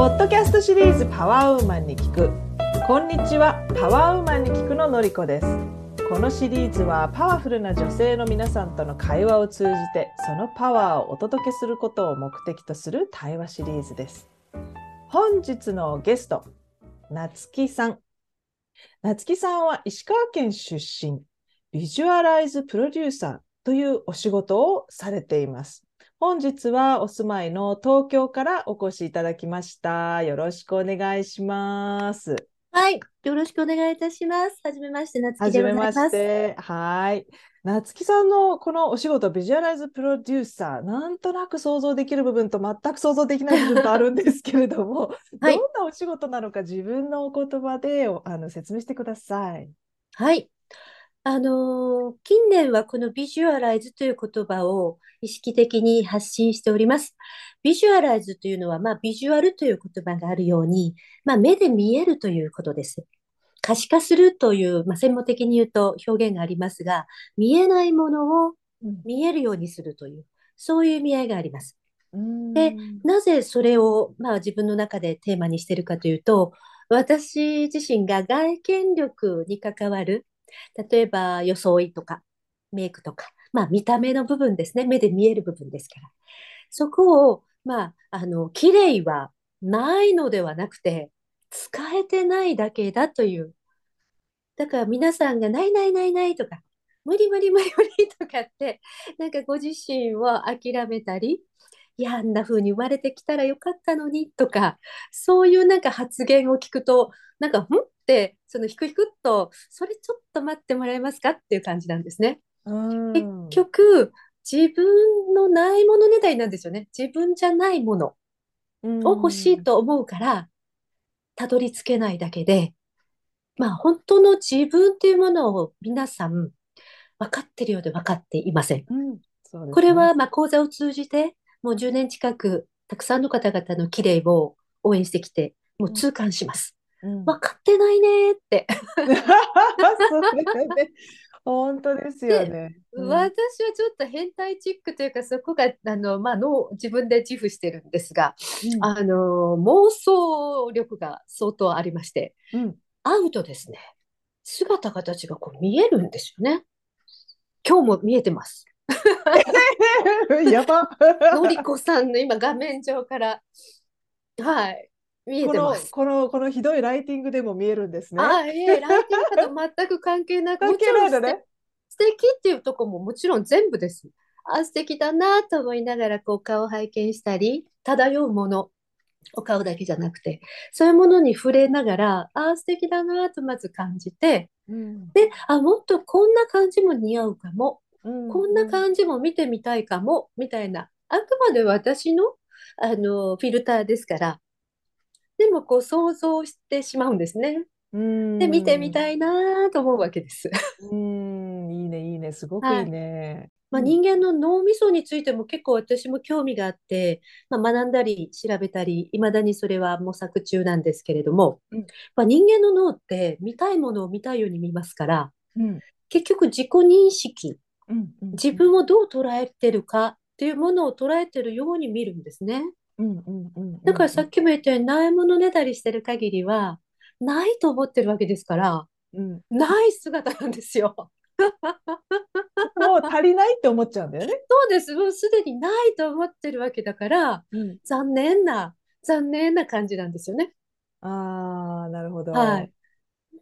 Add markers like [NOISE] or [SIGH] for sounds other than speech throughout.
ポッドキャストシリーズパワーウーマンに聞く。こんにちはパワーウーマンに聞くののりこです。このシリーズはパワフルな女性の皆さんとの会話を通じてそのパワーをお届けすることを目的とする対話シリーズです。本日のゲストなつきさん。なつきさんは石川県出身ビジュアライズプロデューサーというお仕事をされています。本日はお住まいの東京からお越しいただきました。よろしくお願いします。はい。よろしくお願いいたします。はじめまして、なつはきじめまでございます。して。はい。夏木さんのこのお仕事、ビジュアライズプロデューサー、なんとなく想像できる部分と全く想像できない部分とあるんですけれども、[LAUGHS] はいどんなお仕事なのか自分のお言葉でおあの説明してください。はい。あのー近年はこのビジュアライズという言葉を意識的に発信しております。ビジュアライズというのは、まあ、ビジュアルという言葉があるように、まあ、目で見えるということです。可視化するという、まあ、専門的に言うと表現がありますが、見えないものを見えるようにするという、そういう意味合いがあります。でうんなぜそれを、まあ、自分の中でテーマにしているかというと、私自身が外見力に関わる、例えば装いとかメイクとか、まあ、見た目の部分ですね、目で見える部分ですから。そこを、まあ、あの、綺麗はないのではなくて、使えてないだけだという。だから皆さんがないないないないとか、無理無理無理無理とかって、なんかご自身を諦めたり、いや、あんな風に生まれてきたらよかったのにとか、そういうなんか発言を聞くと、なんか、ん？って、そのひくひくっと、それちょっと待ってもらえますか？っていう感じなんですね。うん結局、自分のないものねだりなんですよね。自分じゃないものを欲しいと思うから、たどり着けないだけで、まあ本当の自分っていうものを皆さん分かってるようで分かっていません。うんねこれはまあ講座を通じて、もう10年近くたくさんの方々の綺麗を応援してきて、もう痛感します。うん分かってないねーって。[LAUGHS] ね、本当ですよね。うん私はちょっと変態チックというか、そこがあの、まあ、脳自分で自負してるんですが、うんあの妄想力が相当ありまして、うん会うとですね、姿形がこう見えるんですよね。今日も見えてます。[LAUGHS] [LAUGHS] やば。のりこさんの今画面上から、はい、見えこのてます。このこのひどいライティングでも見えるんですね。あ、いえ、ライティングと全く関係なく、関係ないのね。素敵っていうとこももちろん全部です。あ、素敵だなと思いながらこう顔を拝見したり、漂うもの、お顔だけじゃなくて、そういうものに触れながら、あ、素敵だなとまず感じて、うんで、あ、もっとこんな感じも似合うかも、うんこんな感じも見てみたいかも、みたいな、あくまで私の、あのフィルターですから、でもこう想像してしまうんですね。うん。で、見てみたいなと思うわけです。うん、いいね、いいね、すごくいいね。まあ、うん。人間の脳みそについても結構私も興味があって、まあ、学んだり調べたり、いまだにそれは模索中なんですけれども、うん。まあ、人間の脳って見たいものを見たいように見ますから、うん。結局自己認識、うんうん自分をどう捉えてるかっていうものを捉えてるように見るんですね。うんうんうんだからさっきも言ったようにないものねだりしてる限りは、ないと思ってるわけですから、うんない姿なんですよ。もう足りないって思っちゃうんだよね。[LAUGHS] そうです。もうすでにないと思ってるわけだから、うん残念な、残念な感じなんですよね。ああ、なるほど。はい。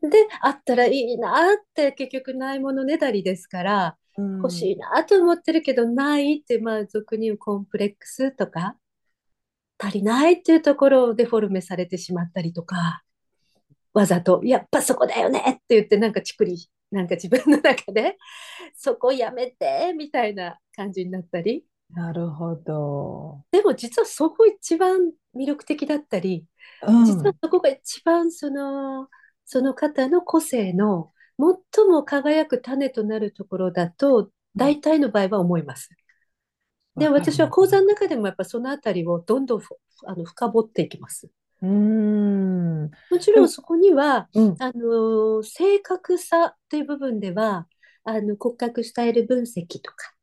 で、あったらいいなって結局ないものねだりですから、うん欲しいなと思ってるけどないって、まあ俗に言うコンプレックスとか、足りないっていうところをデフォルメされてしまったりとか、わざと、やっぱそこだよねって言ってなんかチクリ、なんか自分の中で、そこやめてみたいな感じになったり、なるほど。でも実はそこ一番魅力的だったり、うん。実はそこが一番その、その方の個性の最も輝く種となるところだと、大体の場合は思います。で、私は講座の中でもやっぱそのあたりをどんどんふあの深掘っていきます。うーん。もちろんそこには、うん。あの、正確さという部分では、あの、骨格スタイル分析とか、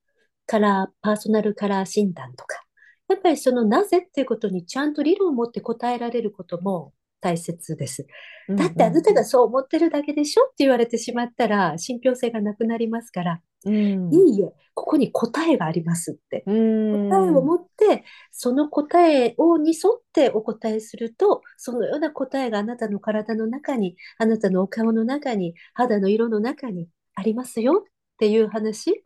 カラー、パーソナルカラー診断とか、やっぱりそのなぜっていうことにちゃんと理論を持って答えられることも大切です。うんだってあなたうんがそう思ってるだけでしょって言われてしまったら信憑性がなくなりますから、うん。いいえ、ここに答えがありますって。う答えをん。持って、その答えをに沿ってお答えすると、そのような答えがあなたの体の中に、あなたのお顔の中に、肌の色の中にありますよっていう話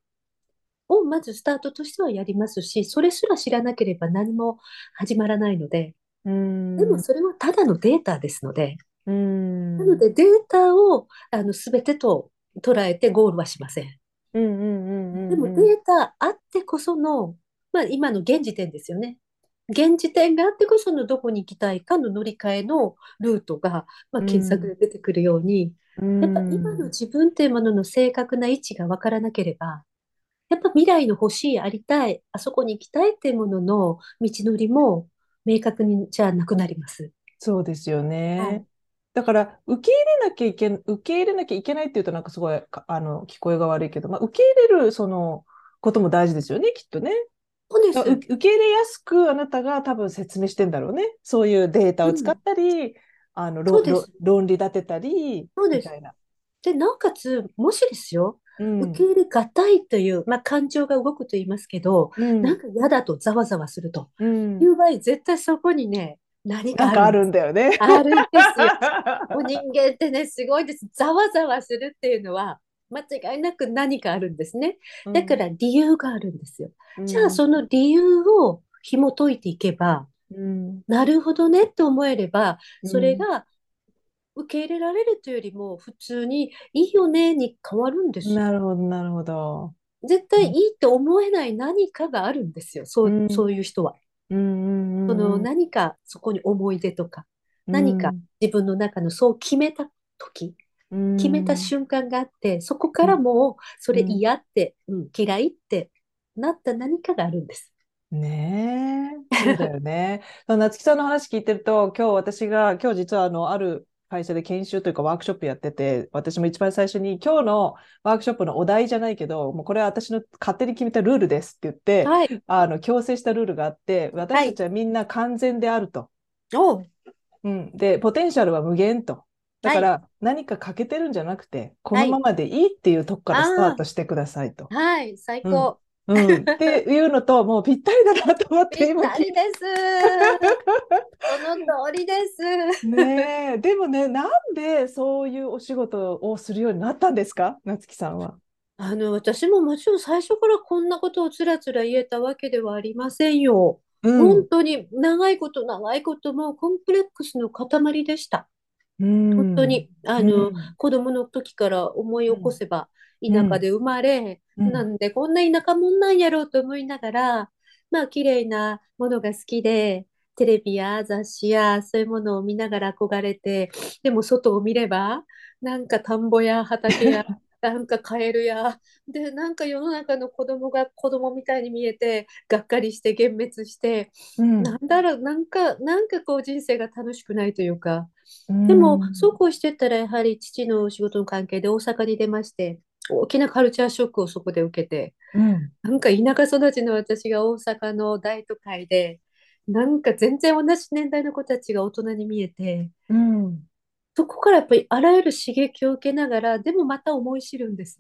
をまずスタートとしてはやりますし、それすら知らなければ何も始まらないので、うでもん。それはただのデータですので、うん。なのでデータをあの全てと捉えてゴールはしません。でも。データあってこその、まあ、今の現時点ですよね。現時点があってこそのどこに行きたいかの乗り換えのルートが、まあ、検索うんで出てくるように、うやっぱ今のん。自分というものの正確な位置が分からなければ、やっぱ未来の欲しい、ありたい、あそこに行きたいっていうものの道のりも明確にじゃなくなります。そうですよね。はい。だから、受け入れなきゃいけ、受け入れなきゃいけないっていうとなんかすごいか、あの、聞こえが悪いけど、まあ、受け入れる、その、ことも大事ですよね、きっとね。そうです。受け入れやすくあなたが多分説明してんだろうね。そういうデータを使っうん。たり、うです。論理立てたり。みたいな。で、なおかつ、もしですよ、うん、受け入れがたいという、まあ、感情が動くと言いますけど、うん、なんか嫌だとざわざわするとうん。いう場合、絶対そこにね、何かあるん。だよね。あるんですよ。[LAUGHS] もう人間ってね、すごいです。ざわざわするっていうのは、間違いなく何かあるんですね。うん、だから理由があるんですよ。じゃあ、うん、その理由を紐解いていけば、うん、なるほどねって思えれば、うん。それが受け入れられるというよりも、普通にいいよねに変わるんですよ。なるほど、なるほど。絶対いいって思えない何かがあるんですよ。そう、うん、そういう人は。うん、そのうん、何かそこに思い出とか、う何かん、自分の中のそう決めた時、う決めたん、瞬間があって、そこからうん、もうそれうん。嫌って、うん、嫌いってなった何かがあるんです。ねえ、そうだよね。[LAUGHS] 夏木さんの話聞いてると、今日私が、今日実はあの、ある会社で研修というかワークショップやってて、私も一番最初に今日のワークショップのお題じゃないけど、もうこれは私の勝手に決めたルールですって言って、はい。あの、強制したルールがあって、私はい。たちはみんな完全であると。おう。うん。で、ポテンシャルは無限と。だはい。から何か欠けてるんじゃなくて、このまはい。までいいっていうとこからスターあトしてくださいと。あ、はい。最うん。高。うん。っていうのと、もうぴったりだなと思っぴって今聞いて。たりです。[LAUGHS] その通りです。ねえ。でもね、なんでそういうお仕事をするようになったんですか？夏木さんは。あの、私ももちろん最初からこんなことをつらつら言えたわけではありませんよ。うん。本当に長いこと長いこともうコンプレックスの塊でした。うん。本当に、あうの、ん。子供の時から思い起こうん。せば、うん。田舎で生まれ、うん。なんでこんな田舎もんなんやろうと思いながら、まあ、綺麗なものが好きで、テレビや雑誌やそういうものを見ながら憧れて、でも外を見れば、なんか田んぼや畑や、[LAUGHS] なんかカエルや、で、なんか世の中の子供が子供みたいに見えて、がっかりして幻滅して、うん。なんだろう、なんか、なんかこう人生が楽しくないというか、うでも、そうん。こうしてったら、やはり父の仕事の関係で大阪に出まして、大きなカルチャーショックをそこで受けて、うん。なんか田舎育ちの私が大阪の大都会で、なんか全然同じ年代の子たちが大人に見えて、うん。そこからやっぱりあらゆる刺激を受けながら、でもまた思い知るんです。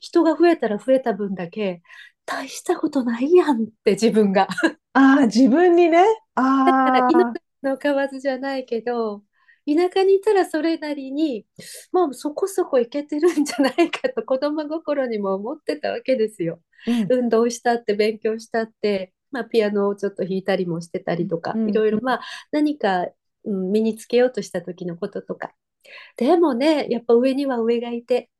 人が増えたら増えた分だけ、大したことないやんって自分が。ああ、自分にね。だから命ああ。の蛙じゃないけど、田舎にいたらそれなりに、まあそこそこいけてるんじゃないかと子供心にも思ってたわけですよ。うん。運動したって勉強したって、まあ、ピアノをちょっと弾いたりもしてたりとか、い。ろいろまあ何か、うん、身につけようとした時のこととか。でもね、やっぱ上には上がいて、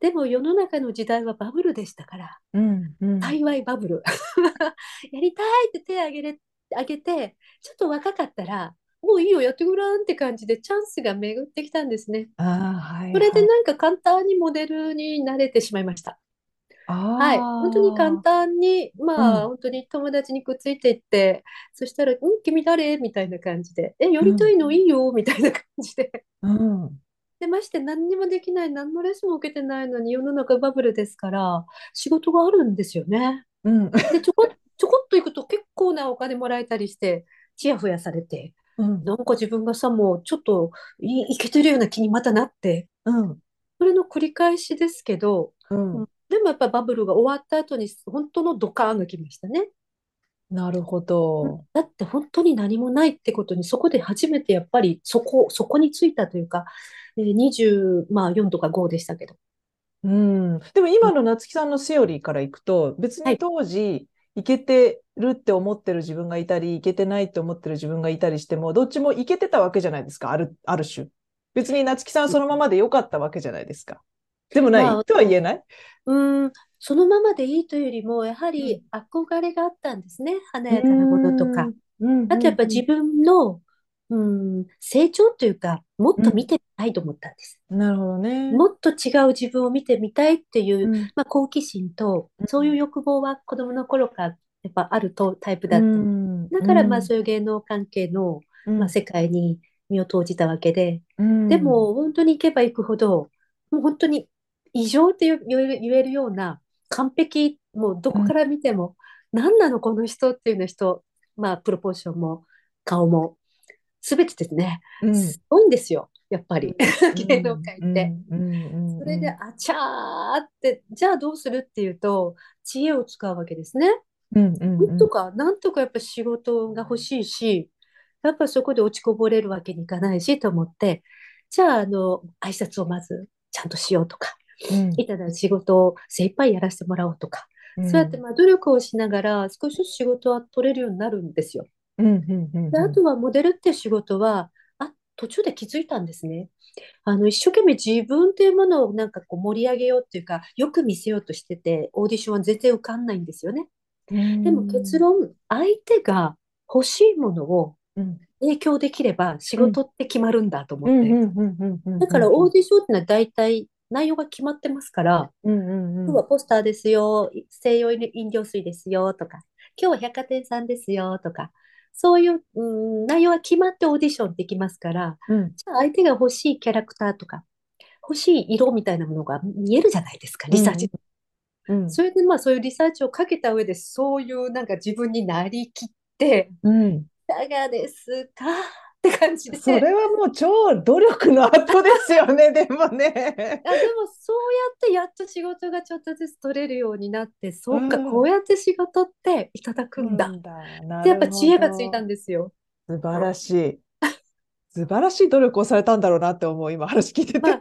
でも世の中の時代はバブルでしたから、うん。うん。幸いバブル。[LAUGHS] やりたいって手を挙げれ、挙げて、ちょっと若かったら、もういいよ、やってごらんって感じでチャンスが巡ってきたんですね。ああ、はいそれではい。なんか簡単にモデルになれてしまいました。はい。本当に簡。単に、まあ、うん。本当に友達にくっついていって、そしたら、うん、君誰？みたいな感じで、え、やうん。りたいの？いいよ？みたいな感じで。うん。で、まして何にもできない、何のレッスンも受けてないのに世の中バブルですから、仕事があるんですよね。うん。で、ちょこ、ちょこっと行くと結構構なお金もらえたりして、ちやほやされて、うん。なんか自分がさ、もうちょっとい、いけてるような気にまたなって、うん。それの繰り返しですけど、うん。うんでもやっぱバブルが終わった後に本当のドカーンが来ましたね。なるほど。だって本当に何もないってことに、そこで初めてやっぱりそこ、そこについたというか、えー20、まあ4とか5でしたけど。うん。でもうん今の夏木さんのセオリーからいくと、別にはい。当時、いけてるって思ってる自分がいたり、いけてないって思ってる自分がいたりしても、どっちもいけてたわけじゃないですか、ある、ある種。別に夏木さんはそのままでよかったわけじゃないですか。でもないまあ、とは言えない？うん、そのままでいいというよりも、やはうん。り憧れがあったんですね。華やかなものとか。あとやっぱうん、自分の、うん、成長というか、もっうん。と見てみたいと思ったんです。なるほどね。もっと違う自分を見てみたいっていう、うん、まあ、好奇心と、そういう欲望は子供の頃からやっぱあるとタイプうだった。の。ん、だからまあうん、そういう芸能関係の、まあ、うん、世界に身を投じたわけで、うん、でも本当に行けば行くほど、もう本当に異常って言える、ような完璧、もうどうん、こから見ても、何なのこの人っていうような人、まあプロポーションも顔も、すべてですね、うん、すごいんですよ、やっぱり、う [LAUGHS] 芸能ん、うん、界って。うん、それで、うん、あちゃーって、じゃあどうするっていうと、知恵を使うわけですね。うん、うん、うん、なんとか、なんとかやっぱ仕事が欲しいし、やっぱそこで落ちこぼれるわけにいかないしと思って、じゃあ、あの、挨拶をまずちゃんとしようとか、うん、いただ仕事を精一杯やらせてもらおうとか、そうやってうん、まあ努力をしながら少しずつ仕事は取れるようになるんですよ。うん、うん、で、あうん、とはモデルって仕事は、あ、途中で気づいたんですね。あの、一生懸命自分っていうものをなんかこう盛り上げようっていうか、よく見せようとしてて、オーディションは全然受かんないんですよね。うでも結ん、論、相手が欲しいものをうん、提供できれば仕うん、事って決まるんだと思うん、って。だからオーディションってのは大体内容が決まってますから、今日はポスターですよ、西洋飲料水ですよとか、今日は百貨店さんですよとか、そういう、うん、内容は決まってオーディションできますから、うん、じゃあ相手が欲しいキャラクターとか、欲しい色みたいなものが見えるじゃないですか、リサーチ。うん、それでまあそういうリサーチをかけた上で、そういうなんか自分になりきって、うん。いかがですか？って感じで、それはもう超努力の後ですよね、[LAUGHS] でもね。あ、でもそうやってやっと仕事がちょっとずつ取れるようになって、うそうか、こうん。やって仕事っていただくんだ。うんだ。なで、やっぱ知恵がついたんど。ですよ。素晴らしい。素晴らしい努力をされたんだろうなって思う、今話聞いてまあ、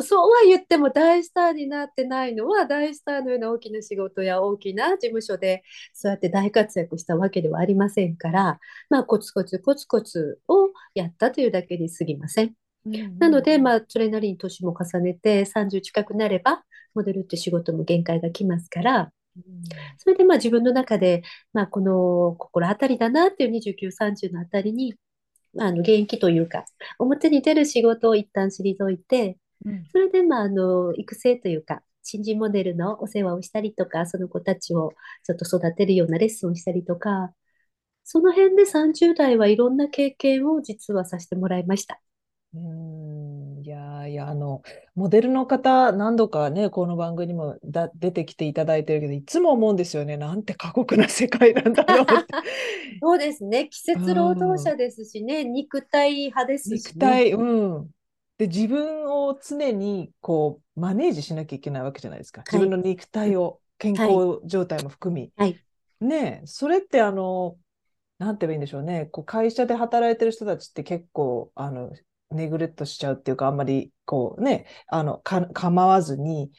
そうは言っても大スターになってないのは大スターのような大きな仕事や大きな事務所でそうやって大活躍したわけではありませんから、まあ、コツコツコツコツをやったというだけに過ぎません。うんうなので、んまあ、それなりに年も重ねて30近くなればモデルって仕事も限界がきますからうん。それでまあ自分の中で、まあ、この心当たりだなっていう29、30のあたりにあの現役というか表に出る仕事を一旦退いてうんそれで、まあ、あの、育成というか、新人モデルのお世話をしたりとか、その子たちをちょっと育てるようなレッスンをしたりとか、その辺で30代はいろんな経験を実はさせてもらいました。うーんいやいや、あの、モデルの方、何度かね、この番組にもだ出てきていただいてるけど、いつも思うんですよね。なんて過酷な世界なんだろうって。[LAUGHS] そうですね。季う節労働ん者ですしね、肉体派ですしね。肉体、うん。で、自分を常にこう、マネージしなきゃいけないわけじゃないですか。自はい。分の肉体を、健はい。康状態も含み。はい。ねえ、それってあの、なんて言えばいいんでしょうね。こう会社で働いてる人たちって結構、あの、ネグレットしちゃうっていうか、あんまり、こうね、あの、か、構わずに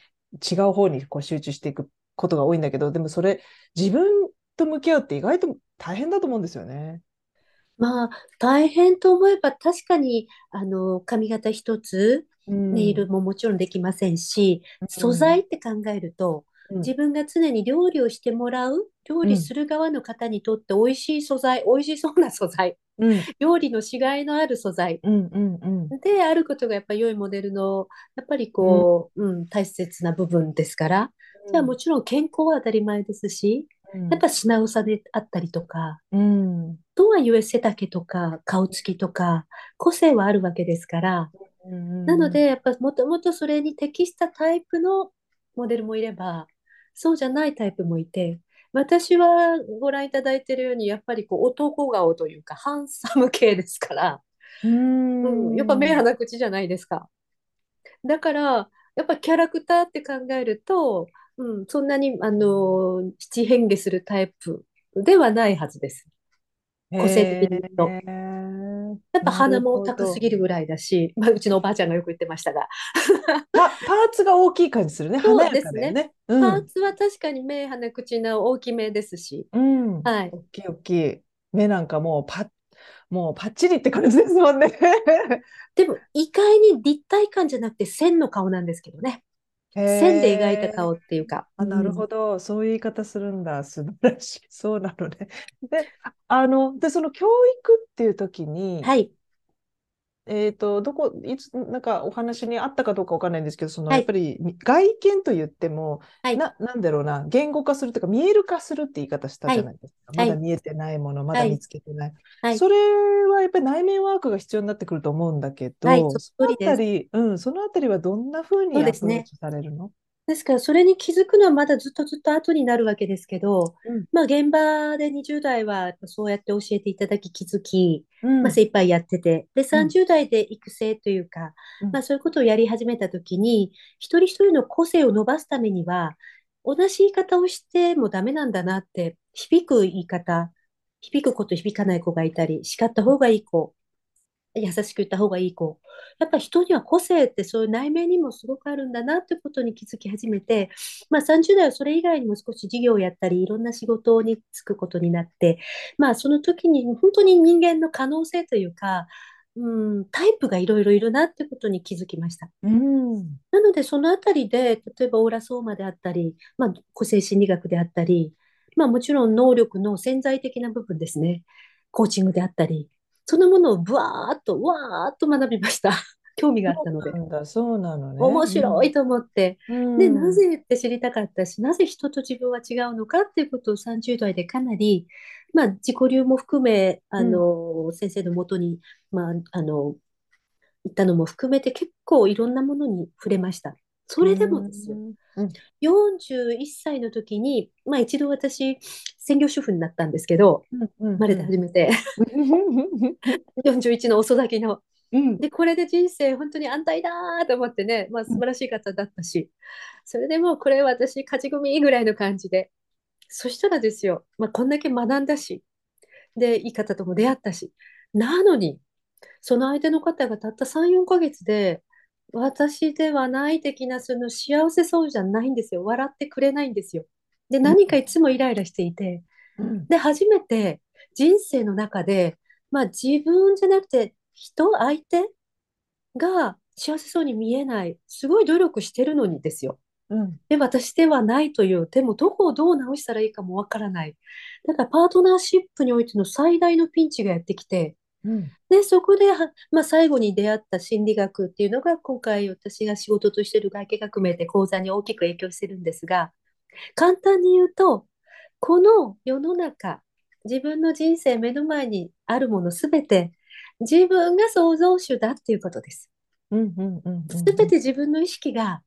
違う方にこう集中していくことが多いんだけど、でもそれ、自分と向き合うって意外と大変だと思うんですよね。まあ、大変と思えば確かに、あの、髪型一つ、うネイルん。ももちろんできませんし、素材うん。って考えると、うん。自分が常に料理をしてもらう、料うん。理する側の方にとって美味しい素材、美味しそうな素材、うん。料理のしがいのある素材。であることがやっぱり良いモデルの、やっぱりうん。こう、うん、大切な部分ですから、じゃあもちろん健康は当たり前ですし、うん。やっぱ品薄であったりとか、うん。とはいえ背丈とか顔つきとか個性はあるわけですから、うん。なのでうん。やっぱもともとそれに適したタイプのモデルもいれば、そうじゃないタイプもいて、私はご覧いただいているように、やっぱりこう男顔というか、ハンサム系ですから、うん、やっぱ目ん。鼻口じゃないですか。だから、やっぱキャラクターって考えると、うん、そんなに、あの、七変化するタイプではないはずです。個性的にへ言うと。え、やっぱ鼻も。高すぎるぐらいだし、まあ、うちのおばあちゃんがよく言ってましたが。[LAUGHS] パ、パーツが大きい感じするね。華そうやですね。うん。パーツは確かに目、鼻、口の大きめですし。うん。はい。大きい大きい。目なんかもうパッ、もうパッチリって感じですもんね。でも、意外に立体感じゃなくて線の顔なんですけどね。へ線で描いたえ。顔っていうか。あ、なるうん。ほど。そういう言い方するんだ。素晴らしい。そうなのね。で、あの、で、その教育っていう時に、はい。えっと、どこ、いつ、なんかお話にあったかどうかわかんないんですけど、その、はい。やっぱり外見と言っても、はい。な、なんだろうな、言語化するというか、見える化するって言い方したはい。じゃないですか。はい。まだ見えてないもの、まだ見はい。つけてない。はい。それはやっぱり内面ワークが必要になってくると思うんだけはい。ど、そそのあ。たり、うん、そのあたりはどんなふうにア。プローチされるの？ですから、それに気づくのはまだずっとずっと後になるわけですけど、うん、まあ、現場で20代はそうやって教えていただき気づき、まあ、うん、精一杯やってて、で、うん、30代で育成というか、うん、まあ、そういうことをやり始めたときに、一人一人の個性を伸ばすためには、同じ言い方をしてもダメなんだなって、響く言い方、響く子と響かない子がいたり、叱った方がいい子、優しく言った方がいい子。やっぱ人には個性ってそういう内面にもすごくあるんだなってことに気づき始めて、まあ30代はそれ以外にも少し事業をやったり、いろんな仕事に就くことになって、まあその時に本当に人間の可能性というか、うん、タイプがいろいろいるなってことに気づきました。うん、なのでそのあたりで、例えばオーラソーマであったり、まあ個性心理学であったり、まあもちろん能力の潜在的な部分ですね。コーチングであったり、そのものをブワーっと、わーっと学びました。[LAUGHS] 興味があったので。そうなのね。面うん、白いと思って。うで、なん、ぜって知りたかったし、なぜ人と自分は違うのかっていうことを30代でかなり、まあ、自己流も含め、あうん、の、先生のもとに、まあ、あの、行ったのも含めて結構いろんなものに触れました。そうれでもですよ。ん、うん、41歳の時に、まあ一度私、専業主婦になったんですけど、うん、うん、生まれてうん。初めて、[LAUGHS] 41の遅咲きの。うん、で、これで人生本当に安泰だーと思ってね、まあ素晴らしい方だったし、それでもうこれ私勝ち組ぐらいの感じで、そしたらですよ、まあこんだけ学んだし、で、いい方とも出会ったし、なのに、その相手の方がたった3、4ヶ月で、私ではない的なその幸せそうじゃないんですよ。笑ってくれないんですよ。で、うん、何かいつもイライラしていて、うん、で、初めて人生の中で、まあ自分じゃなくて人、相手が幸せそうに見えない、すごい努力してるのにですよ。うん、で、私ではないという、でもどこをどう直したらいいかもわからない。だからパートナーシップにおいての最大のピンチがやってきて、うん、で、そこでは、まあ、最後に出会った心理学っていうのが今回私が仕事としている外見革命で講座に大きく影響してるんですが、簡単に言うと、この世の中、自分の人生目の前にあるものすべて自分が創造主だっていうことです。うん、うん、うん、すべて自分の意識が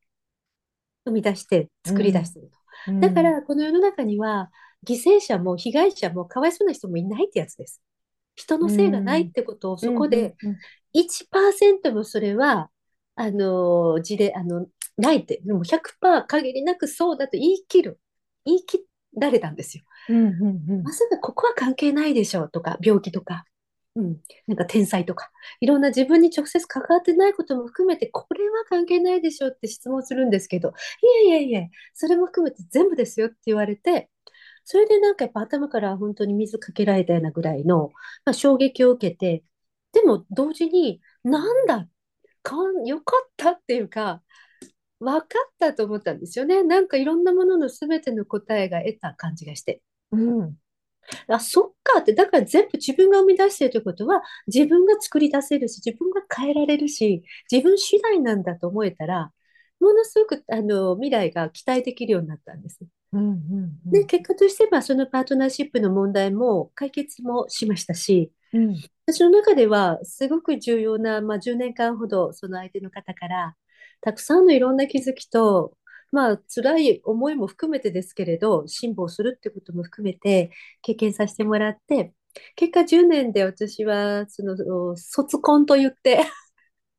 生み出してう作り出しん、ていると。うん、だから、この世の中には犠牲者も被害者もかわいそうな人もいないってやつです。人のうせいがないっん、てことをうん、そこでうん、1%もそれは、あの、事例、あの、ないって、でも100%限りなくそうだと言い切る。言い切られたんですよ。うん、うん、うん、まさかここは関係ないでしょうとか、病気とか、うん、なんか天才とか、いろんな自分に直接関わってないことも含めて、これは関係ないでしょうって質問するんですけど、いえいえいえ、それも含めて全部ですよって言われて、それでなんかやっぱ頭から本当に水かけられたようなぐらいの、まあ、衝撃を受けて、でも同時に、なんだ、かん、よかったっていうか、分かったと思ったんですよね。なんかいろんなものの全ての答えが得た感じがして。うん、あ、そっかって、だから全部自分が生み出しているということは、自分が作り出せるし、自分が変えられるし、自分次第なんだと思えたら、ものすごくあの未来が期待できるようになったんです。うん、うで、ん、結果としては、そのパートナーシップの問題も解決もしましたし、うん、私の中ではすごく重要な、まあ、10年間ほどその相手の方からたくさんのいろんな気づきと、まあ、辛い思いも含めてですけれど、辛抱するってことも含めて経験させてもらって、結果10年で私は、その、卒婚と言って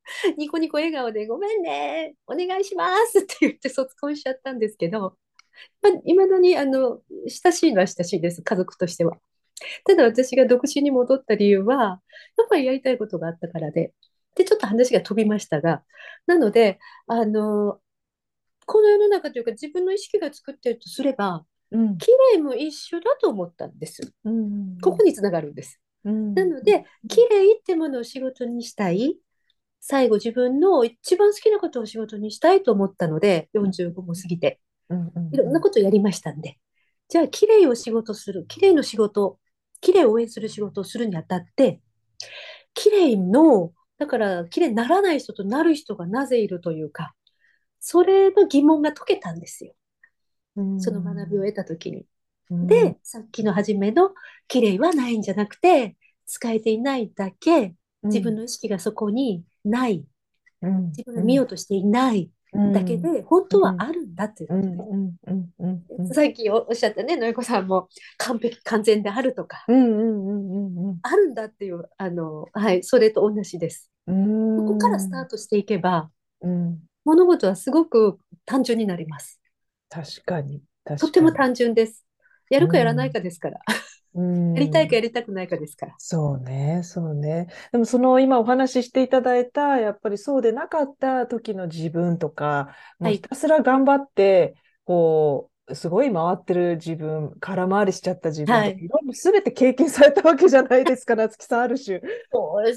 [LAUGHS] ニコニコ笑顔で、ごめんね、お願いしますって言って卒婚しちゃったんですけど、まあ、未だに、あの、親しいのは親しいです、家族としては。ただ私が独身に戻った理由は、やっぱりやりたいことがあったからで、で、ちょっと話が飛びましたが、なので、あの、この世の中というか自分の意識が作っているとすれば、うん、綺麗も一緒だと思ったんです。うん、ここにつながるんです。うん、なので、綺麗ってものを仕事にしたい。最後自分の一番好きなことを仕事にしたいと思ったので、45も過ぎて、いろんなことをやりましたんで。じゃあ、綺麗を仕事する、綺麗の仕事、綺麗を応援する仕事をするにあたって、綺麗の、だから綺麗にならない人となる人がなぜいるというか、それの疑問が解けたんですよ。その学びを得たときに。で、さっきの初めの綺麗はないんじゃなくて、使えていないだけ、自分の意識がそこにない、自分が見ようとしていないだけで、本当はあるんだっていうことで。さっきおっしゃったね、のえこさんも完璧、完全であるとか、あるんだっていう、あの、はい、それと同じです。ここからスタートしていけば、物事はすごく単純になります。確かに。とても単純です。やるかやらないかですから。うん、やりたいかやりたくないかですから。そうね、そうね。でもその今お話ししていただいた、やっぱりそうでなかった時の自分とか、もうひたすら頑張って、こう、すごい回ってる自分、空回りしちゃった自分はい、すべて経験されたわけじゃないですか、夏木さん、ある種。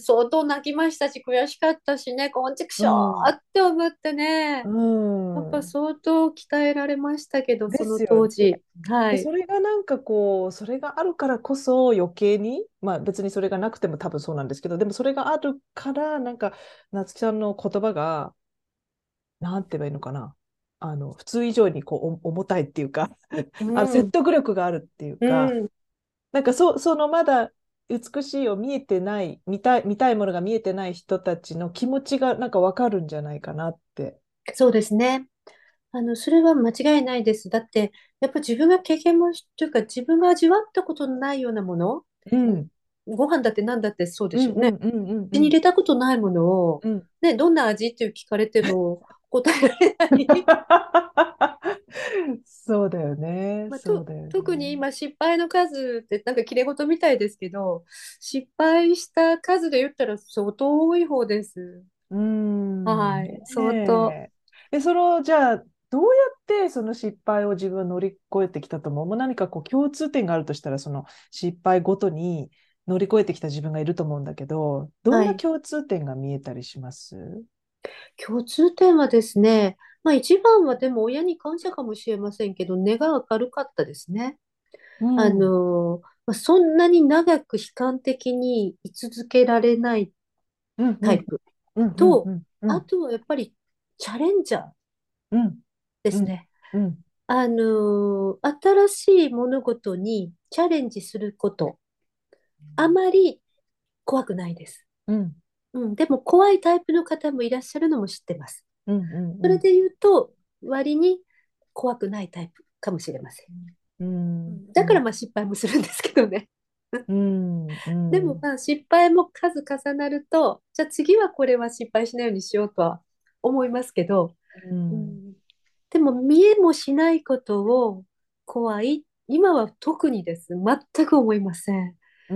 相当泣きましたし、悔しかったしね、こんちくしょーって思ってね、うん、やっぱ相当鍛えられましたけど、その当時。はい、それがなんかこう、それがあるからこそ余計に、まあ別にそれがなくても多分そうなんですけど、でもそれがあるから、なんか夏木さんの言葉が、なんて言えばいいのかな。あの普通以上にこう重たいっていうか、うん、あの説得力があるっていうか、うん、なんかそそのまだ美しいを見えてない見たい見たいものが見えてない人たちの気持ちがなんか分かるんじゃないかなって。そうですね。あのそれは間違いないです。だってやっぱ自分が経験もというか自分が味わったことのないようなもの、うん、ご飯だって何だってそうでしょうね。手に入れたことないものを、うん、ね、どんな味って聞かれても [LAUGHS] 答えられない。[LAUGHS] そうだよね。まあ、とね。特に今失敗の数ってなんかきれ事みたいですけど失敗した数で言ったら相当多い方です。うん。はい。相当。でそのじゃあどうやってその失敗を自分乗り越えてきたと思う？もう何かこう共通点があるとしたらその失敗ごとに乗り越えてきた自分がいると思うんだけどどんな共通点が見えたりします、はい共通点はですね、まあ一番はでも親に感謝かもしれませんけど、根が明るかったですね。うん、あの、まあ、そんなに長く悲観的に居続けられないタイプ。と、あとはやっぱりチャレンジャーですね。うん、あの、新しい物事にチャレンジすること、あまり怖くないです。うんうん、でも怖いタイプの方もいらっしゃるのも知ってます。うんうんうん、それで言うと、割に怖くないタイプかもしれません。うん、だからまあ失敗もするんですけどね。うんでもまあ失敗も数重なると、じゃあ次はこれは失敗しないようにしようとは思いますけど、うん、でも見えもしないことを怖い、今は特にです。全く思いません。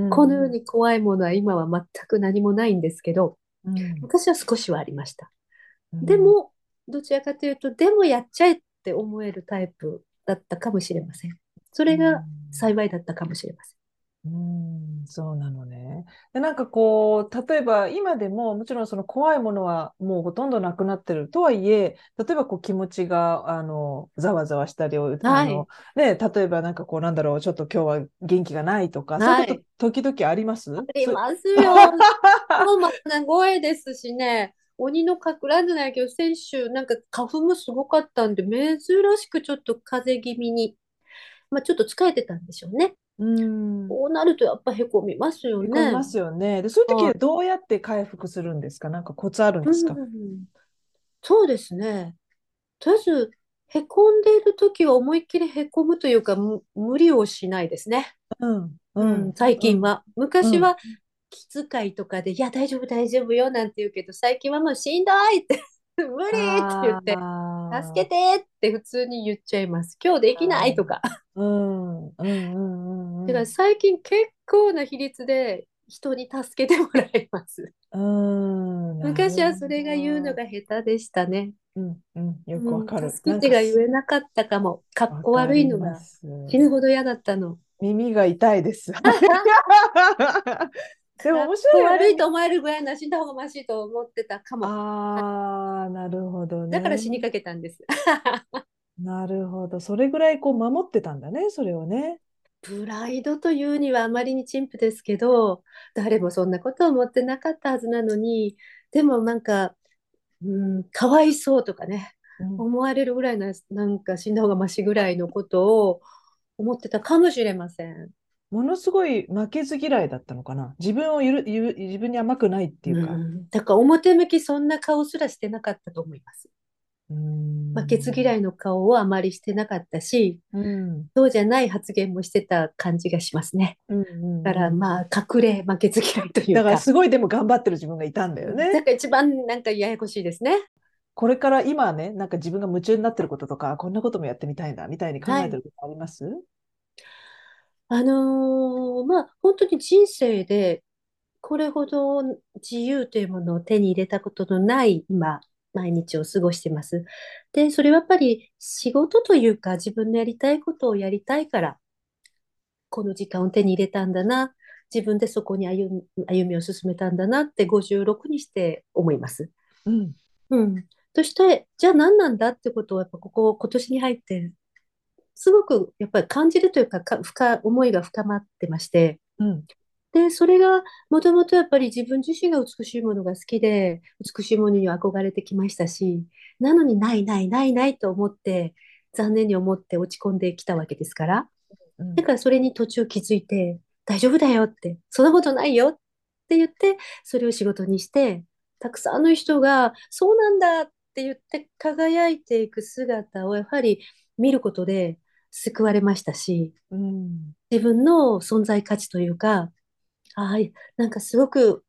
このように怖いものは今は全く何もないんですけど、うん、昔は少しはありました。でも、どちらかというと、でもやっちゃえって思えるタイプだったかもしれません。それが幸いだったかもしれません。うん、そうなのね。で、なんかこう、例えば今でも、もちろんその怖いものはもうほとんどなくなってるとはいえ、例えばこう気持ちが、あの、ざわざわしたり、あの、ね、例えばなんかこう、なんだろう、ちょっと今日は元気がないとか、そういうこと時々あります？ありますよ。もうまた声ですしね。鬼のかくらんじゃないけど、先週なんか花粉もすごかったんで、珍しくちょっと風邪気味に、まあちょっと疲れてたんでしょうね。うん。こうなるとやっぱへこみますよへこみね。ますよね。で、そういう時はどうやって回復するんですか？なんかコツあるんですか？うん、そうですね。とりあえず、へこんでいる時は思いっきりへこむというか、む無理をしないですね。うん、ううん、ん、最うん、近は。昔は気遣いとかで、いや、大丈夫、大丈夫よ、なんて言うけど、最近はもうしんどいって、無理って言って、あ助けてって普通に言っちゃいます。今日できないとか。ーうん、うん、うん、うん、だから最近結構な比率で人に助けてもらいます。うん、昔はそれが言うのが下手でしたね。うん、うん、よくうんわかる。助けてが言えなかったかも。かっこ悪いのが死ぬほど嫌だったの。耳が痛いです。[LAUGHS] でも面白いね。悪いと思えるぐらいな死んだ方がましいと思ってたかも。ああ、なるほどね。だから死にかけたんです。[LAUGHS] なるほど。それぐらいこう守ってたんだね、それをね。プライドというにはあまりに陳腐ですけど、誰もそんなことを思ってなかったはずなのに、でもなんか、うん、かわいそうとかね、うん思われるぐらいな、なんか死んだ方がましぐらいのことを思ってたかもしれません。ものすごい負けず嫌いだったのかな。自分をゆる、ゆる自分に甘くないっていうか。うんだから表向きそんな顔すらしてなかったと思います。うん負けず嫌いの顔をあまりしてなかったし、うんそうじゃない発言もしてた感じがしますね。うんうんだからまあ隠れ負けず嫌いというだからか、すごいでも頑張ってる自分がいたんだよだね。から一番なんかややこしいですね。これから今ね、なんか自分が夢中になってることとか、こんなこともやってみたいな、みたいに考えてることあります？あのーまあ本当に人生でこれほど自由というものを手に入れたことのない今、毎日を過ごしてます。で、それはやっぱり仕事というか自分のやりたいことをやりたいから、この時間を手に入れたんだな、自分でそこに歩み、歩みを進めたんだなって56にして思います。うん。うん。そして、じゃあ何なんだってことをやっぱここ今年に入ってすごくやっぱり感じるというか、か深思いが深まってまして、うん。で、それがもともとやっぱり自分自身が美しいものが好きで、美しいものには憧れてきましたし、なのにないないないないと思って、残念に思って落ち込んできたわけですから、うん。だからそれに途中気づいて、大丈夫だよって、そんなことないよって言って、それを仕事にして、たくさんの人が、そうなんだって言って輝いていく姿をやはり見ることで救われましたし、うん。自分の存在価値というか、ああ、なんかすごく、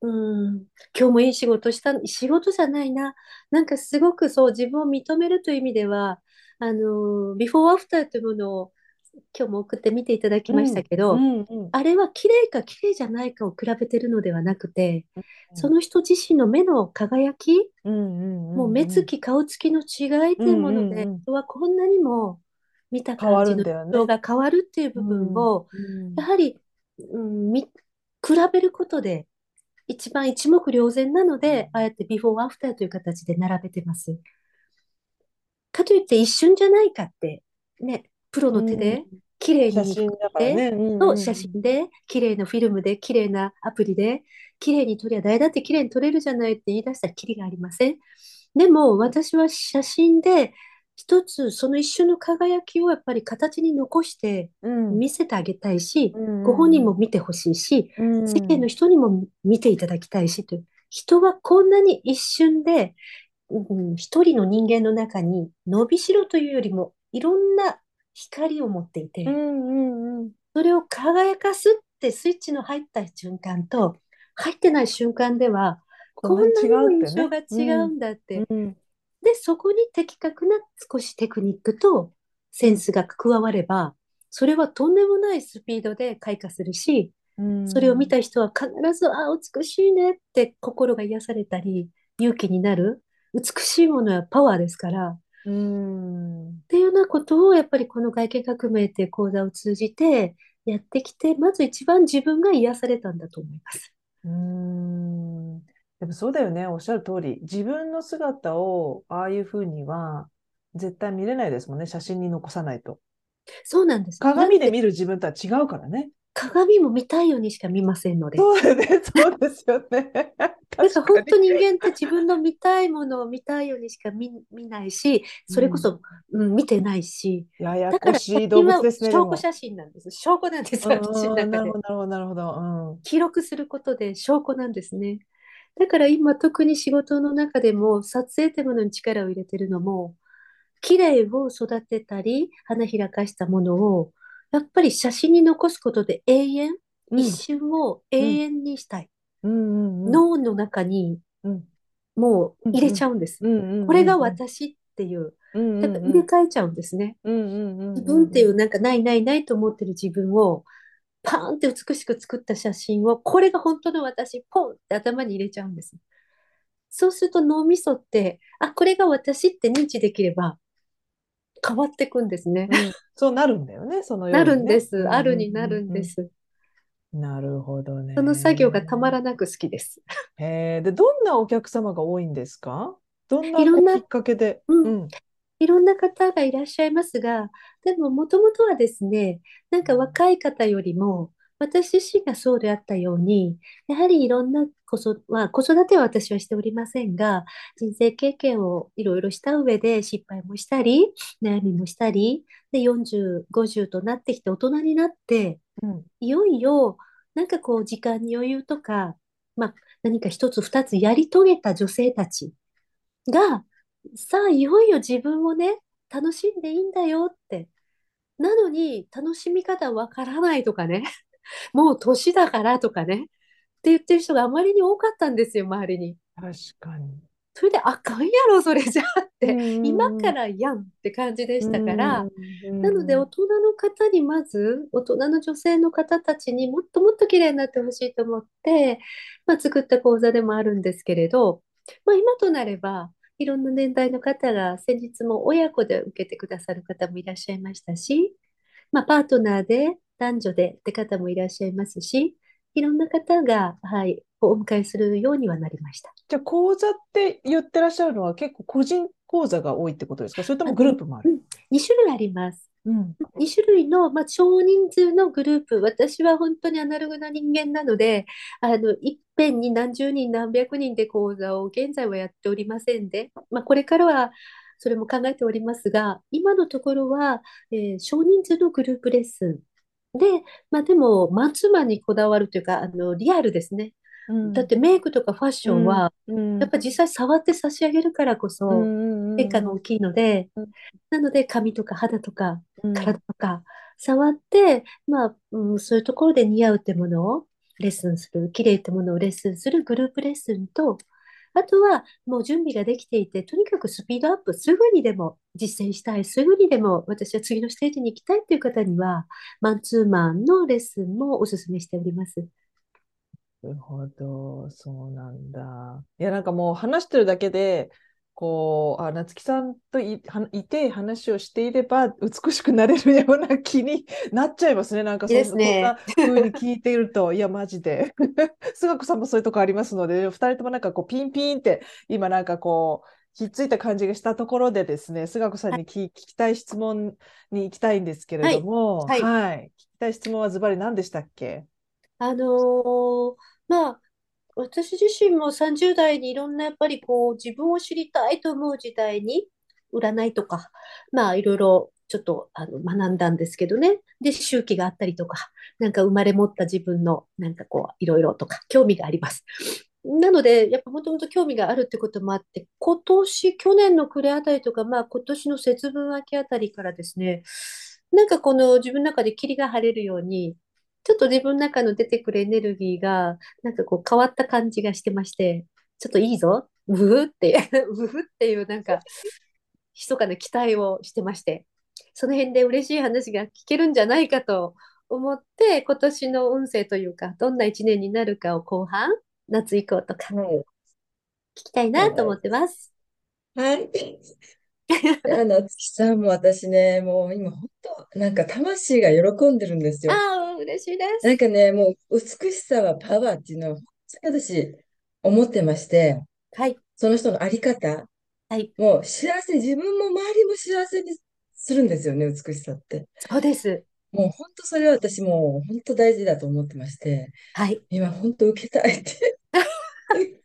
うん、今日もいい仕事した、仕事じゃないな。なんかすごくそう、自分を認めるという意味では、あの、ビフォーアフターというものを今日も送って見ていただきましたけど、うんうんあれは綺麗か綺麗じゃないかを比べてるのではなくて、うんその人自身の目の輝き、うんうんうんもう目つき、顔つきの違いというもので、うんうんうん人はこんなにも見た感じのるんだよね人が変わるっていう部分を、うんやはり、うん、み、比べることで、一番一目瞭然なので、ああやってビフォーアフターという形で並べてます。かといって一瞬じゃないかって、ね、プロの手で綺麗に写真だからね。うんうんの写真で、綺麗なフィルムで、綺麗なアプリで、綺麗に撮りゃ誰だって綺麗に撮れるじゃないって言い出したらキリがありません。でも私は写真で一つその一瞬の輝きをやっぱり形に残してうん。見せてあげたいし、うん。ご本人も見てほしいし、うん。世間の人にも見ていただきたいしという。人はこんなに一瞬で、うん、一人の人間の中に伸びしろというよりもいろんな光を持っていて、うんうんうん。それを輝かすってスイッチの入った瞬間と入ってない瞬間ではこんなにも印象が違うんだって。うんで、そこに的確な少しテクニックとセンスが加われば、それはとんでもないスピードで開花するし、うんそれを見た人は必ず、ああ、美しいねって心が癒されたり、勇気になる。美しいものはパワーですから、っうんていうようなことをやっぱりこの外見革命っていう講座を通じてやってきて、まず一番自分が癒されたんだと思います。うんでもそうだよね。おっしゃる通り。自分の姿をああいうふうには絶対見れないですもんね。写真に残さないと。そうなんです。鏡で見る自分とは違うからね。鏡も見たいようにしか見ませんので。そうだね。[LAUGHS] そうですよね。[LAUGHS] だから本当に。人間って自分の見たいものを見たいようにしか見、見ないし、それこそ、うん見てないし、ややこしい動物ですね。証拠写真なんです。証拠なんです、うん私の中でなるほ。ど、なるほど、なるほど。記録することで証拠なんですね。だから今特に仕事の中でも撮影というものに力を入れてるのも、綺麗を育てたり、花開かしたものを、やっぱり写真に残すことで永遠、うん。一瞬を永遠にしたい。脳の中にうん。もう入れちゃうんです。これが私っていう、うんうんやっぱ入れ替えちゃうんですね。自分っていうなんかないないないと思ってる自分をパーンって美しく作った写真をこれが本当の私ポンって頭に入れちゃうんです。そうすると脳みそってあこれが私って認知できれば変わっていくんですね。うんそうなるんだよね、そのようなるんです。あるになるんです。なるほどね。その作業がたまらなく好きです。へえ、で、どんなお客様が多いんですか？どんなきっかけで？うんうん。いろんな方がいらっしゃいますが、でももともとはですね、なんか若い方よりも、私自身がそうであったように、やはりいろんな子そ、まあ、子育ては私はしておりませんが、人生経験をいろいろした上で失敗もしたり、悩みもしたり、で、40、50となってきて大人になって、うん。いよいよ、なんかこう、時間に余裕とか、まあ、何か一つ二つやり遂げた女性たちが、さあ、いよいよ自分をね、楽しんでいいんだよって。なのに、楽しみ方わからないとかね、[LAUGHS] もう年だからとかね、って言ってる人があまりに多かったんですよ、周りに。確かに。それで、あかんやろ、それじゃあって、うん。今からやんって感じでしたから、うん。なので、大人の方にまず、大人の女性の方たちにもっともっと綺麗になってほしいと思って、まあ、作った講座でもあるんですけれど、まあ、今となれば、いろんな年代の方が先日も親子で受けてくださる方もいらっしゃいましたし、まあ、パートナーで男女でって方もいらっしゃいますし、いろんな方が、はい、お迎えするようにはなりました。じゃあ、講座って言ってらっしゃるのは結構個人講座が多いってことですか？それともグループもある？2種類あります。うん。2種類の、まあ、少人数のグループ、私は本当にアナログな人間なので、あの、いっぺんに何十人、何百人で講座を現在はやっておりませんで、まあ、これからはそれも考えておりますが、今のところは、えー少人数のグループレッスン。で、まあ、でも、マンツーマンにこだわるというか、あの、リアルですね。だってメイクとかファッションは、うん、やっぱ実際触って差し上げるからこそ、うん変化が大きいのでうん、なので髪とか肌とかうん。体とか触って、まあ、うん、そういうところで似合うってものをレッスンする、綺麗ってものをレッスンするグループレッスンと、あとはもう準備ができていて、とにかくスピードアップ、すぐにでも実践したい、すぐにでも私は次のステージに行きたいという方には、マンツーマンのレッスンもお勧めしております。なるほど、そうなんだ。いや、なんかもう話してるだけで、こう、あ、夏木さんとい、はいて話をしていれば美しくなれるような気になっちゃいますね。なんかそねそんな風に聞いていると、[LAUGHS] いや、マジで。須賀子さんもそういうとこありますので、二人ともなんかこう、ピンピンって、今なんかこう、ひっついた感じがしたところでですね、須賀子さんに聞聞きたい質問に行きたいんですけれども、はいははい。聞きたい質問はズバリ何でしたっけ？あのーまあ、私自身も30代にいろんなやっぱりこう自分を知りたいと思う時代に占いとか、まあいろいろちょっとあの学んだんですけどね。で、周期があったりとか、なんか生まれ持った自分のなんかこういろいろとか興味があります。なので、やっぱもともと興味があるってこともあって、今年、去年の暮れあたりとか、まあ今年の節分秋あたりからですね、なんかこの自分の中で霧が晴れるように、ちょっと自分の中の出てくるエネルギーが、なんかこう変わった感じがしてまして、ちょっといいぞ、ブフって、[LAUGHS] ブフっていうなんか、密かな期待をしてまして、その辺で嬉しい話が聞けるんじゃないかと思って、今年の運勢というか、どんな一年になるかを後半、夏以降とかはい。聞きたいなと思ってます。はい。い [LAUGHS] や、夏木さんも私ね、もう今本当、なんか魂が喜んでるんですよ。ああ、嬉しいです。なんかね、もう美しさはパワーっていうのは、本当に私思ってまして、はい、その人のあり方、はい、もう幸せ、自分も周りも幸せにするんですよね、美しさって。そうです。もう本当それは私もう本当大事だと思ってまして、はい、今本当受けたいって。[LAUGHS]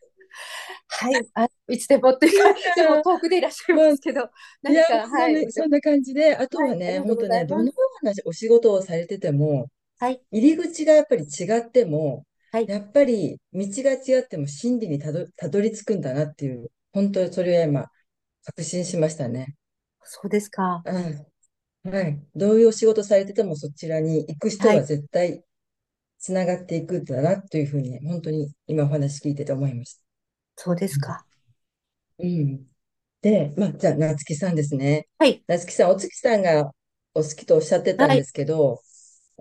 はい、あ、いつでもっていうか、でも遠くでいらっしゃいますけど、ないんや、か、はい、そんな、感じで、あとはね、本当ね、どのようなお仕事をされてても、はい、入り口がやっぱり違っても、はいやっぱり道が違っても真理にたど、たどり着くんだなっていう、本当にそれは今、確信しましたね。そうですか。うん。はい。どういうお仕事されててもそちらに行く人ははい。絶対つながっていくんだなというふうにね、本当に今お話聞いてて思いました。そうですか。うん。で、まあ、じゃあ、夏木さんですね。はい。夏木さん、お月さんがお好きとおっしゃってたはい。んですけど、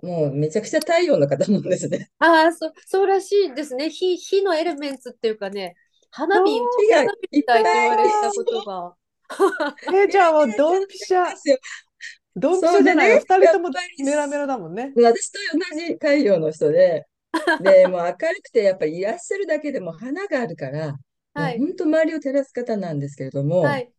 もうめちゃくちゃ太陽の方なんですね。ああ、そ、そうらしいですね。火、火のエレメンツっていうかね、花火、花火みたいって言われたそことが。えーじゃあもうドンピシャ。ドンピシャじゃないよ。二人ともメラメラだもんね。私と同じ太陽の人で、で、もう明るくてやっぱりいらっしゃるだけでも花があるから、もはい。う本当周りを照らす方なんですけれどはも、い。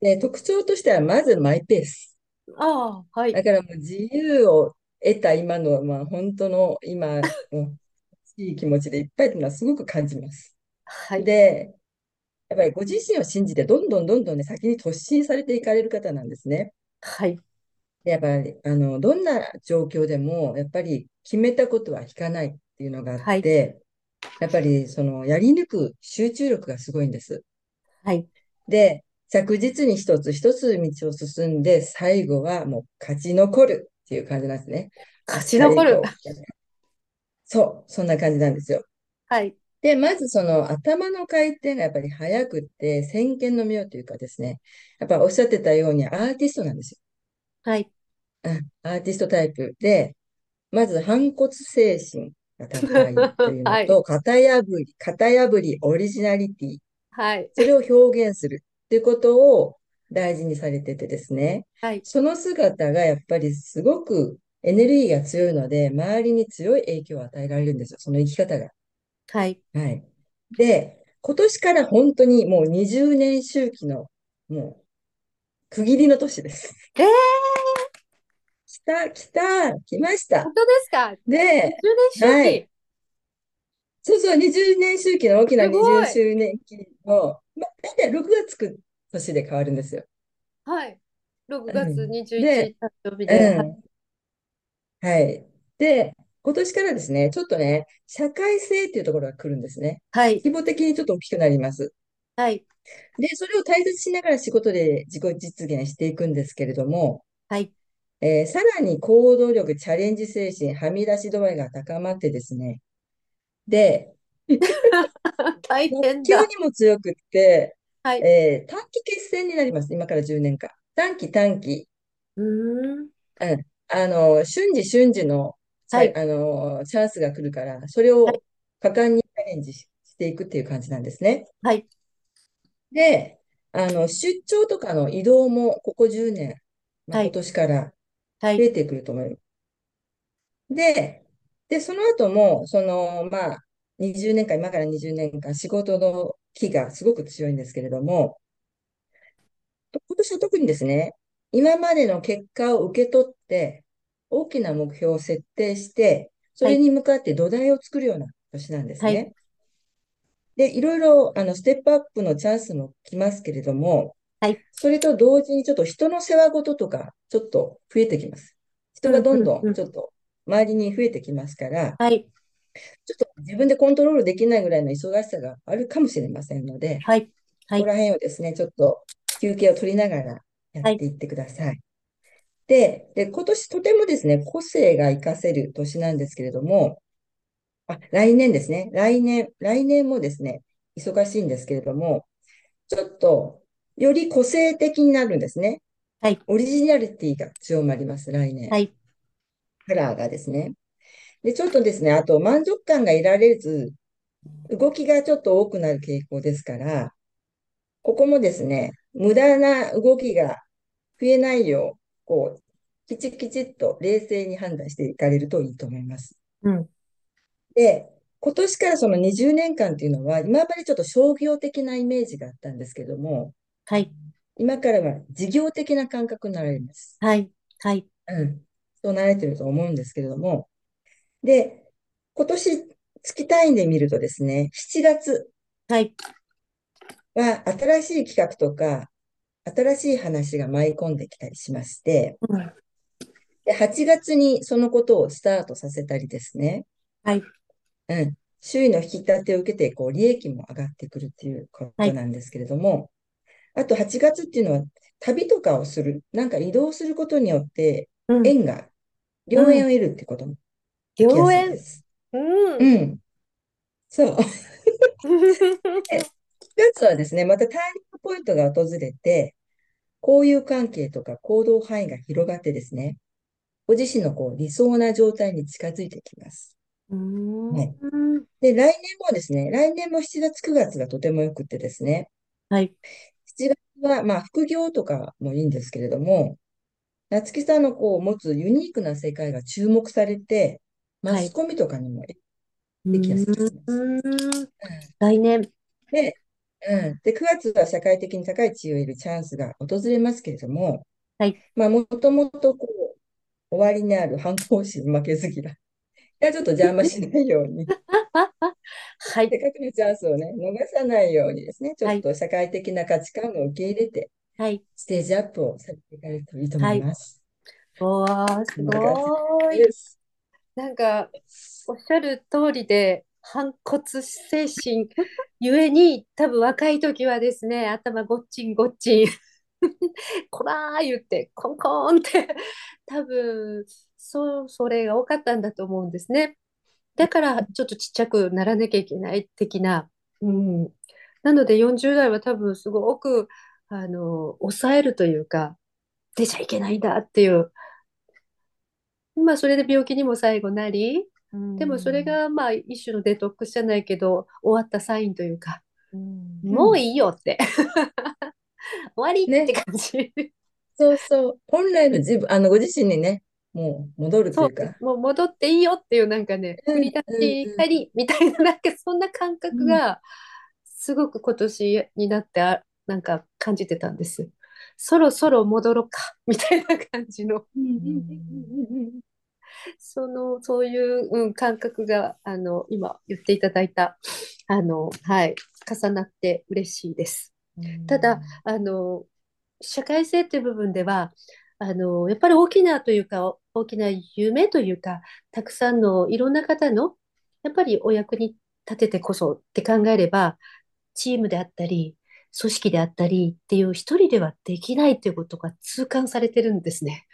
で、特徴としてはまずマイペース。ああ、はい。だからもう自由を得た今の、まあ本当の今のいい気持ちでいっぱいっていうのはすごく感じます。はい。で、やっぱりご自身を信じてどんどんどんどんね、先に突進されていかれる方なんですね。はい。でやっぱり、あの、どんな状況でも、やっぱり決めたことは引かないっていうのがあっはい。て、やっぱりそのやり抜く集中力がすごいんです。はい。で、着実に一つ一つ道を進んで、最後はもう勝ち残るっていう感じなんですね。あ勝ち残る。そう、そんな感じなんですよ。はい。で、まずその頭の回転がやっぱり速くって、先見の明というかですね、やっぱおっしゃってたようにアーティストなんですはい。よ。うん、アーティストタイプで、まず反骨精神いというの [LAUGHS] はい。と、型破り、型破り、オリジナリティ、はい。それを表現するっていうことを大事にされててですね、はい。その姿がやっぱりすごくエネルギーが強いので、周りに強い影響を与えられるんですよ、その生き方が。はい。はい。で、今年から本当にもう20年周期の、もう区切りの年です。えー、来た、来た、来ました。本当ですか ?20 で、年周はい。期。そうそう、20年周期の大きなすご20い。周年期の、まあ、大体6月く年で変わるんですよ。はい。6う月ん。21で、日誕生日うで。はい。ん。はい。で、今年からですね、ちょっとね、社会性っていうところが来るんですね。はい。規模的にちょっと大きくなります。はい。で、それを大切にしながら仕事で自己実現していくんですけれども、はい。えーさらに行動力、チャレンジ精神、はみ出し度合いが高まってですね、で、[LAUGHS] 大目変だ。標にも強くって、はい。えー短期決戦になります。今から10年間。短期短期。うーん。うん。あの、瞬時瞬時のチャ、はい。あの、チャンスが来るから、それはい。を果敢にチャレンジししていくっていう感じなんですね。はい。で、あの、出張とかの移動も、ここ10年、まあ、今はい。年からはい。増えてくると思います。で、で、その後も、その、まあ、20年間、今から20年間、仕事の気がすごく強いんですけれども、今年は特にですね、今までの結果を受け取って、大きな目標を設定して、そはい。れに向かって土台を作るような年なんですはい。ね。で、いろいろ、あの、ステップアップのチャンスも来ますけれども、はい。それと同時にちょっと人の世話事とか、ちょっと増えてきます。人がどんどうん。んちょっと周りに増えてきますから、はい。ちょっと自分でコントロールできないぐらいの忙しさがあるかもしれませんので、はい。はい。ここら辺をですね、ちょっと休憩を取りながらやはい。っていってください。で、で、今年とてもですね、個性が活かせる年なんですけれども、あ、来年ですね。来年、来年もですね、忙しいんですけれども、ちょっと、より個性的になるんですね。はい。オリジナリティが強まります、来年。はい。カラーがですね。で、ちょっとですね、あと満足感が得られず、動きがちょっと多くなる傾向ですから、ここもですね、無駄な動きが増えないよう、こう、きちきちっと冷静に判断していかれるといいと思います。うん。で、今年からその20年間っていうのは、今までちょっと商業的なイメージがあったんですけども、はい。今からは事業的な感覚になられます。はい。はい。うん。そうなられてると思うんですけれども、で、今年月単位で見るとですね、7月はい。は新しい企画とか、新しい話が舞い込んできたりしまして、うん。で、8月にそのことをスタートさせたりですね、はい。うん。周囲の引き立てを受けて、こう、利益も上がってくるっていうこはい。となんですけれども、あと8月っていうのは旅とかをする、なんか移動することによってうん。縁が、良縁を得るってことも良すいで縁。す。うん。うん。そう。[LAUGHS] 9月はですね、またターニングポイントが訪れて、交友関係とか行動範囲が広がってですね、ご自身のこう理想な状態に近づいてきます。ねで、来年もですね、来年も7月、9月がとてもよくってですね、はい。7月は、まあ、副業とかもいいんですけれども、夏木さんのこう持つユニークな世界が注目されて、マスコミとかにもうできやすくなり。うん来年。で、うん。で、9月は社会的に高い地位を得るチャンスが訪れますけれども、はい。まあ、もともとこう、終わりにある反抗心、負けず嫌いがちょっと邪魔しないように、[LAUGHS] はい。せっかくのチャンスをね、逃さないようにですね、ちょはい。っと社会的な価値観を受け入れて、はい。ステージアップをされていかれるといいと思はいい。ます。おー、すごい。なんか、おっしゃる通りで、反骨精神ゆえに、多分若い時はですね、頭ごっちんごっちん、[LAUGHS] こらー言って、コンコンって、多分、そう、それが多かったんだと思うんですね。だから、ちょっとちっちゃくならなきゃいけない的な。うん。なので、40代は多分、すごく、あの、抑えるというか、出ちゃいけないんだっていう、まあ、それで病気にも最後なり、うでもそれんがまあ一種のデトックスじゃないけど終わったサインというか、うんもういいよって [LAUGHS] 終わりってね。感じ。そうそう。本来の自分、あの、ご自身にね、もう戻るとそいうか。う、もう戻っていいよっていうなんかね、うん、振り出うん、し帰りみたいななんかそんな感覚うん。がすごく今年になってあなんか感じてたんです。そろそろ戻ろうか [LAUGHS] みたいな感じの。その、そういう、うん、感覚が、あの、今言っていただいた、あの、はい、重なって嬉しいです。うただ、んあの、社会性という部分では、あの、やっぱり大きなというか、大きな夢というか、たくさんのいろんな方の、やっぱりお役に立ててこそって考えれば、チームであったり、組織であったりっていう一人ではできないということが痛感されてるんですね。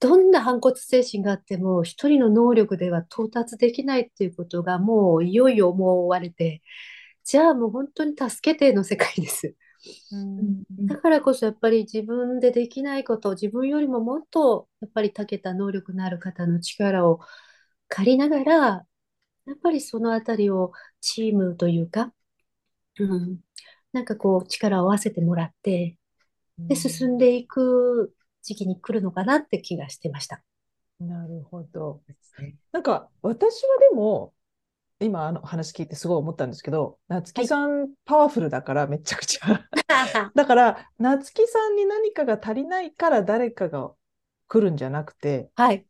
どんな反骨精神があっても、一人の能力では到達できないっていうことがもういよいよ思われて、じゃあもう本当に助けての世界です。うんだからこそやっぱり自分でできないこと、自分よりももっとやっぱり長けた能力のある方の力を借りながら、やっぱりそのあたりをチームというか、うん、なんかこう力を合わせてもらって、で、進んでいく時期に来るのかなって気がしてました。なるほど。なんか私はでも今あの話聞いてすごい思ったんですけど、夏木さんパワフルだからめちゃくちゃ。[LAUGHS] だから夏木さんに何かが足りないから誰かが来るんじゃなくて、はい。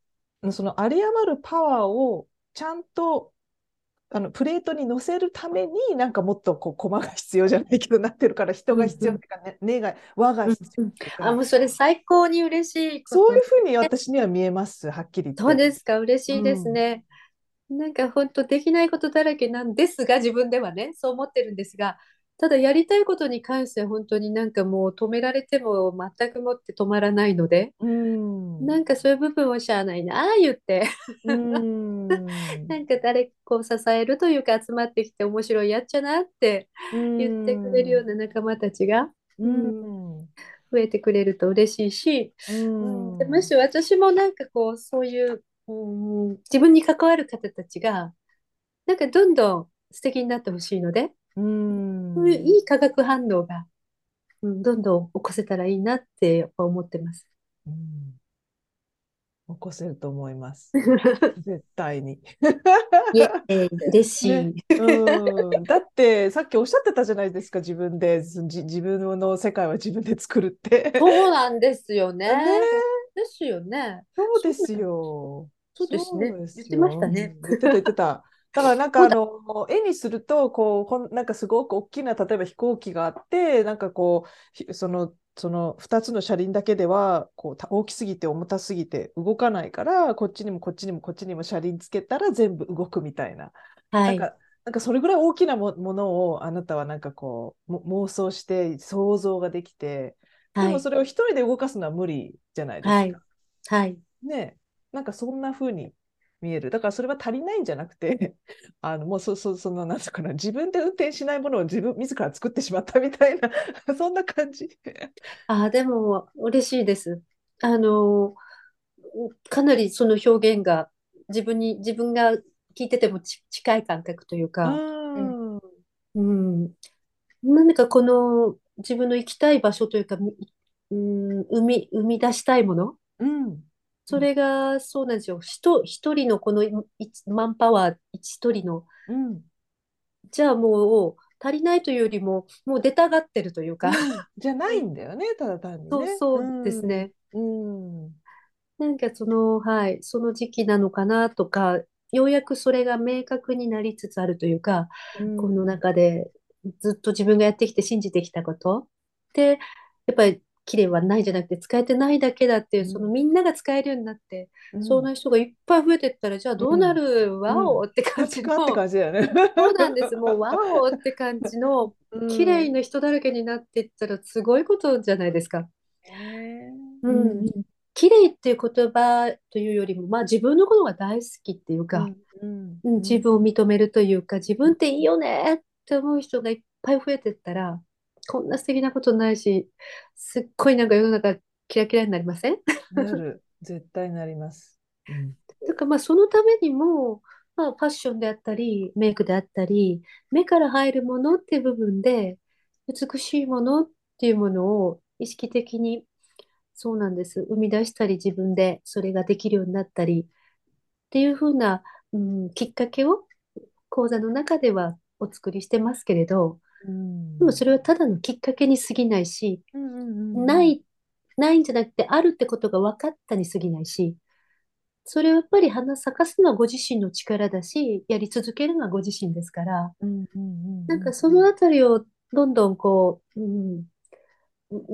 その有り余るパワーをちゃんとあのプレートに乗せるためになんかもっとこう駒が必要じゃないけどなってるから人が必要っていうかね、根が輪が必要あ、かもうそれ最高に嬉しいそういうふうに私には見えますはっきり言って。そうですか、嬉しいですね。なんか本当できないことだらけなんですが、自分ではね、そう思ってるんですが、ただやりたいことに関しては本当になんかもう止められても全くもって止まらないので、うん。なんかそういう部分をしゃあないなあ言って、うん。[LAUGHS] なんか誰かを支えるというか集まってきて面白いやっちゃなって言ってくれるような仲間たちがうん。増えてくれると嬉しいし、うん。でむしろ私もなんかこうそういう、うん、自分に関わる方たちがなんかどんどん素敵になってほしいので、うん。そういういい化学反応が、うん、どんどん起こせたらいいなってやっぱ思ってます。うん起こせると思います。[LAUGHS] 絶対に。いえ、えー嬉しい。ねうん、だってさっきおっしゃってたじゃないですか自分でじ自分の世界は自分で作るって。そうなんですよね。ねですよね。そうですよ。そうですね言ってましたねうん言ってた言ってた。[LAUGHS] だからなんかあの絵にするとこうこんなんかすごく大きな例えば飛行機があってなんかこうひそのその2つの車輪だけではこうた大きすぎて重たすぎて動かないからこっちにもこっちにもこっちにも車輪つけたら全部動くみたいな。はい。なんかなんかそれぐらい大きなもものをあなたはなんかこうも妄想して想像ができて、ではい。もそれを一人で動かすのは無理じゃないですか。はい。はい。ねなんかそんな風に見える。だからそれは足りないんじゃなくて、[LAUGHS] あのもうそそそのなんとかな自分で運転しないものを自分自ら作ってしまったみたいな [LAUGHS] そんな感じ。ああ、でも嬉しいです。あの、かなりその表現が自分に、自分が聞いててもち近い感覚といううか、ん。うん。何かこの自分の行きたい場所というか、みうん、生み、生み出したいもの、うん。それがそうなんですよ。一一人のこのいマンパワー一人の、うん。じゃあもう足りないというよりも、もう出たがってるというか、じゃないんだよね、ただ単にそうね。そうですね。うん。うん。なんかその、はい、その時期なのかなとか、ようやくそれが明確になりつつあるというか、この中でずっと自分がやってきて信じてきたことで、やっぱり綺麗はないじゃなくて使えてないだけだっていう、うん。そのみんなが使えるようになって、うん。そんな人がいっぱい増えてったら、じゃあどうなる、わおって感じの、って感じだよね。そうなんです、もうわおって感じの、綺麗な人だらけになっていったらすごいことじゃないですか。ねううん。ん、綺麗っていう言葉というよりも、まあ自分のことが大好きっていうか、うん。うん自分を認めるというか、自分っていいよねって思う人がいっぱい増えてったら、こんな素敵なことないし、すっごいなんか世の中キラキラになりません？なる。絶対なります。うんだからまあそのためにも、まあ、ファッションであったり、メイクであったり、目から入るものっていう部分で、美しいものっていうものを意識的に、そうなんです、生み出したり、自分でそれができるようになったりっていうふうな、うん、きっかけを講座の中ではお作りしてますけれど、うん。でもそれはただのきっかけに過ぎないし、うんうんうんない、ないんじゃなくて、あるってことが分かったに過ぎないし、それをやっぱり花咲かすのはご自身の力だし、やり続けるのはご自身ですから、うんうんうんなんかそのあたりをどんどんこう、うん、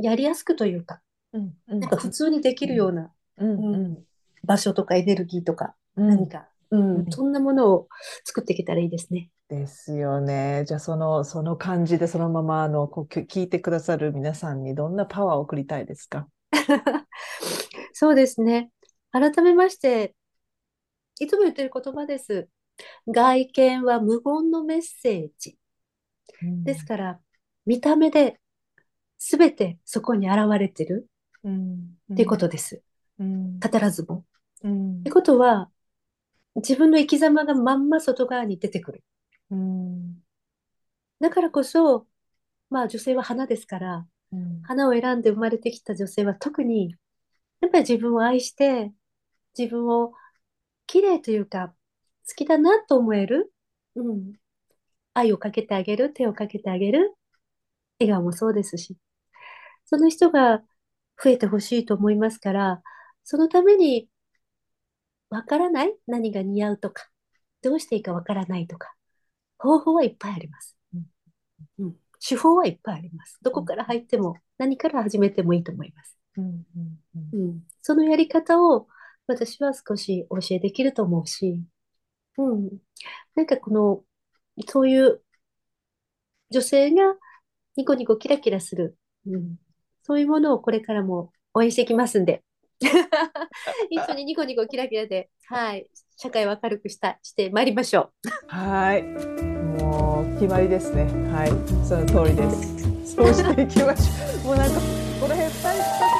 やりやすくというか、うんうん。なんか普通にできるような、うんううんん場所とかエネルギーとか、うん。何か、うんうん。そんなものを作っていけたらいいですね。ですよね。じゃあそのその感じでそのままあのこうき聞いてくださる皆さんにどんなパワーを送りたいですか？[LAUGHS] そうですね。改めまして、いつも言ってる言葉です。外見は無言のメッセージ。ですから、見た目で全てそこに現れてるうんっていうことです。うん語らずも。うんってことは、自分の生き様がまんま外側に出てくる。うん。だからこそ、まあ女性は花ですから、うん。花を選んで生まれてきた女性は特に、やっぱり自分を愛して、自分を綺麗というか、好きだなと思える、うん、愛をかけてあげる、手をかけてあげる、笑顔もそうですし、その人が増えてほしいと思いますから、そのために、わからない何が似合うとか、どうしていいかわからないとか、方法はいっぱいあります。うん、手法はいっぱいあります。どこから入っても、何から始めてもいいと思います。うんうんそのやり方を私は少し教えできると思うし、うん、なんかこの、そういう女性がニコニコキラキラする、うん、そういうものをこれからも応援していきますんで、[LAUGHS] [LAUGHS] 一緒にニコニコキラキラで、はい、社会を明るくしたしてまいりましょはい。決まりですね。はい。その通りです。そうしていきましょう。もうなんかこの辺二人二